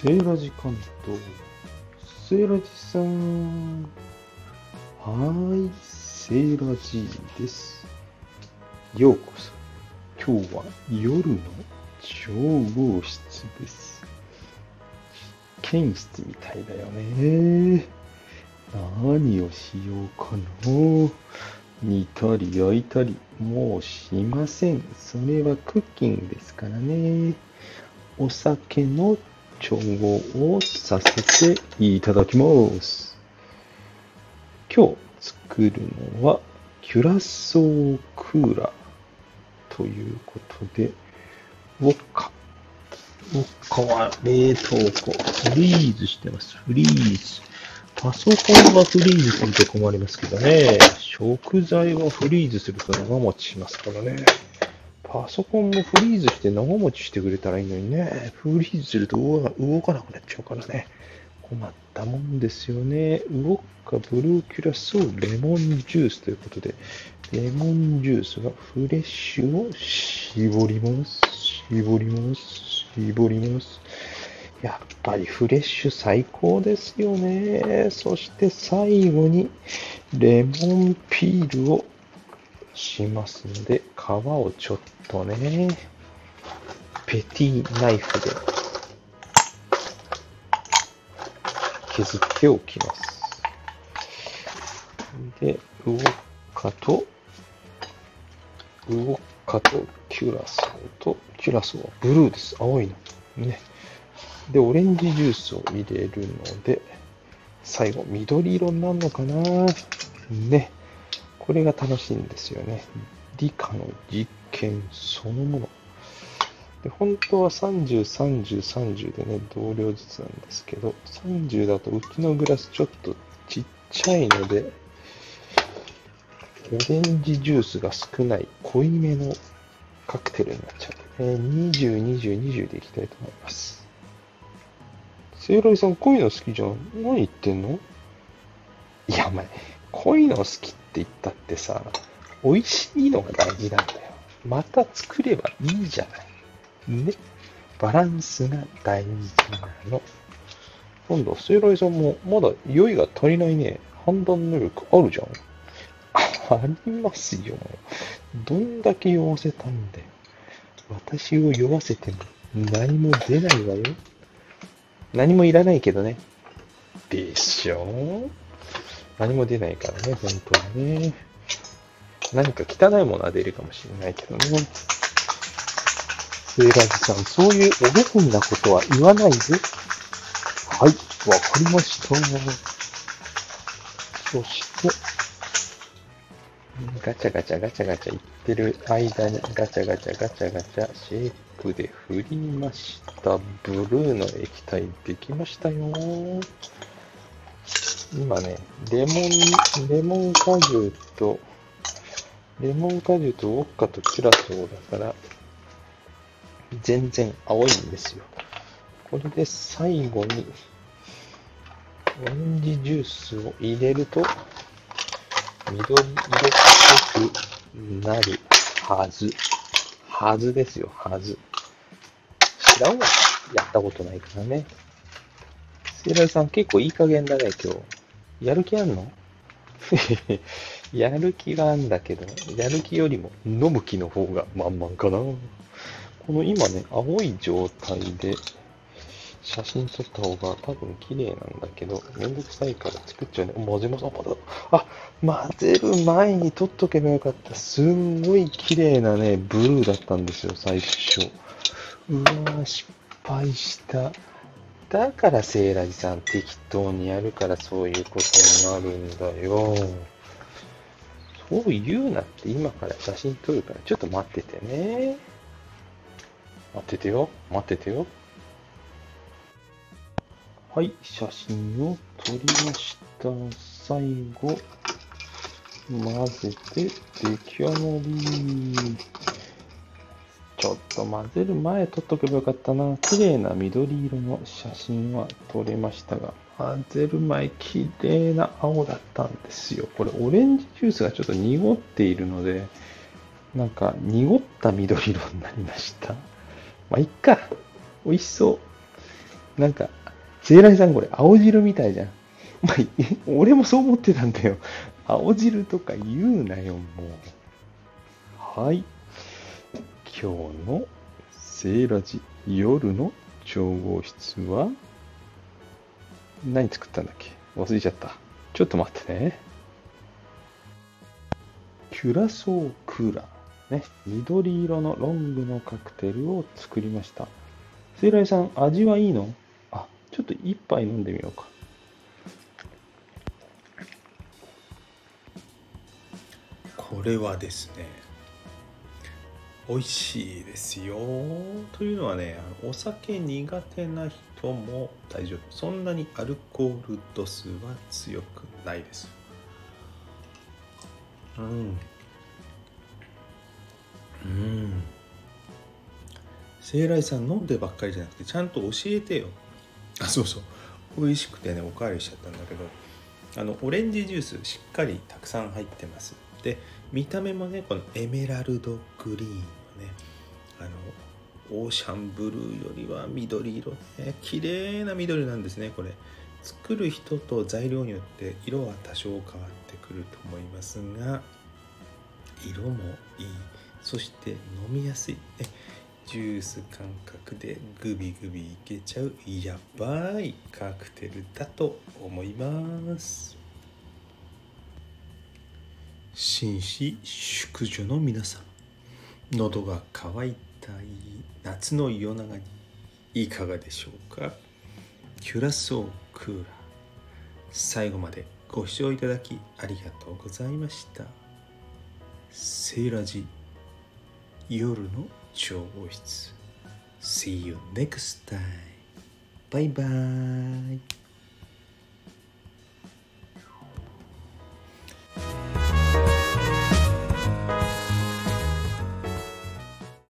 セーラジ関東。セーラジさん。はーい、セーラジです。ようこそ。今日は夜の調合室です。実験室みたいだよね。何をしようかな。煮たり焼いたり、もうしません。それはクッキングですからね。お酒の調合をさせていただきます。今日作るのはキュラソークーラーということで、ウォッカ。ウォッカは冷凍庫。フリーズしてます。フリーズ。パソコンはフリーズすると困りますけどね。食材はフリーズすると長持ちしますからね。パソコンもフリーズして長持ちしてくれたらいいのにね。フリーズすると動かなくなっちゃうからね。困ったもんですよね。ウォッカブルーキュラソーレモンジュースということで、レモンジュースがフレッシュを絞ります。絞ります。絞ります。やっぱりフレッシュ最高ですよね。そして最後にレモンピールをしますので、皮をちょっとね、ペティナイフで削っておきます。で、ウォッカと、ウォッカとキュラソーと、キュラソーはブルーです。青いの。ね。で、オレンジジュースを入れるので、最後、緑色になるのかなね。これが楽しいんですよね。理科の実験そのもの。で本当は30、30、30でね、同量ずつなんですけど、30だとうちのグラスちょっとちっちゃいので、オレンジジュースが少ない濃いめのカクテルになっちゃうので、ね、20、20、20でいきたいと思います。セイロイさん、こういの好きじゃん。何言ってんの？いや、お前、こういの好きって言ったってさ、美味しいのが大事なんだよ。また作ればいいじゃない。ね。バランスが大事なの。今度、セイロイさんもまだ酔いが足りないね。判断能力あるじゃん。ありますよ。どんだけ酔わせたんだよ。私を酔わせても何も出ないわよ。何もいらないけどね。でしょ？何も出ないからね、本当にね。何か汚いものは出るかもしれないけどね。セーラージさん、そういうお下品なことは言わないで。はい、わかりました。そして、ガチャガチャガチャガチャ言ってる間にガチャガチャガチャガチャシェイクで振りました。ブルーの液体できましたよ。今ね、レモン、レモン果汁と、レモン果汁とウォッカとキュラソーだから、全然青いんですよ。これで最後に、オレンジジュースを入れると、緑色っぽくなるはず。はずですよ、はず。知らんわ。やったことないからね。セイライさん結構いい加減だね、今日。やる気あんの？やる気があんだけど、やる気よりも飲む気の方が満々かな。この今ね、青い状態で写真撮った方が多分綺麗なんだけど、めんどくさいから作っちゃうね。混ぜます。あ、まだ。あ、混ぜる前に撮っとけばよかった。すんごい綺麗なね、ブルーだったんですよ、最初。うわー、失敗した。だからセイラジさん適当にやるからそういうことになるんだよ。そう言うなって今から写真撮るからちょっと待っててね。待っててよ。待っててよ。はい、写真を撮りました。最後、混ぜて出来上がり。ちょっと混ぜる前撮っとけばよかったな。綺麗な緑色の写真は撮れましたが、混ぜる前綺麗な青だったんですよ。これオレンジジュースがちょっと濁っているので、なんか濁った緑色になりました。まあ、いっか。美味しそう。なんか、セイライさんこれ青汁みたいじゃん。まあ、俺もそう思ってたんだよ。青汁とか言うなよ、もう。はい。今日のセイラジ夜の調合室は何作ったんだっけ？忘れちゃった。ちょっと待ってね。キュラソークーラー。ね。緑色のロングのカクテルを作りました。セイライさん、味はいいの？あ、ちょっと一杯飲んでみようか。これはですね美味しいですよ。というのはねあのお酒苦手な人も大丈夫。そんなにアルコール度数は強くないです。うん。うん。聖来さん飲んでばっかりじゃなくてちゃんと教えてよ。あそうそう。美味しくてねおかわりしちゃったんだけど。あのオレンジジュースしっかりたくさん入ってます。で見た目もねこのエメラルドグリーン。ね。あのオーシャンブルーよりは緑色。ね綺麗な緑なんですねこれ。作る人と材料によって色は多少変わってくると思いますが色もいい。そして飲みやすい、ね、ジュース感覚でグビグビいけちゃう。やばいカクテルだと思います。紳士淑女の皆さん。喉が渇いたい夏の夜長にいかがでしょうか？キュラソークーラー最後までご視聴いただきありがとうございましたセイラジ夜の調合室 See you next time. Bye bye.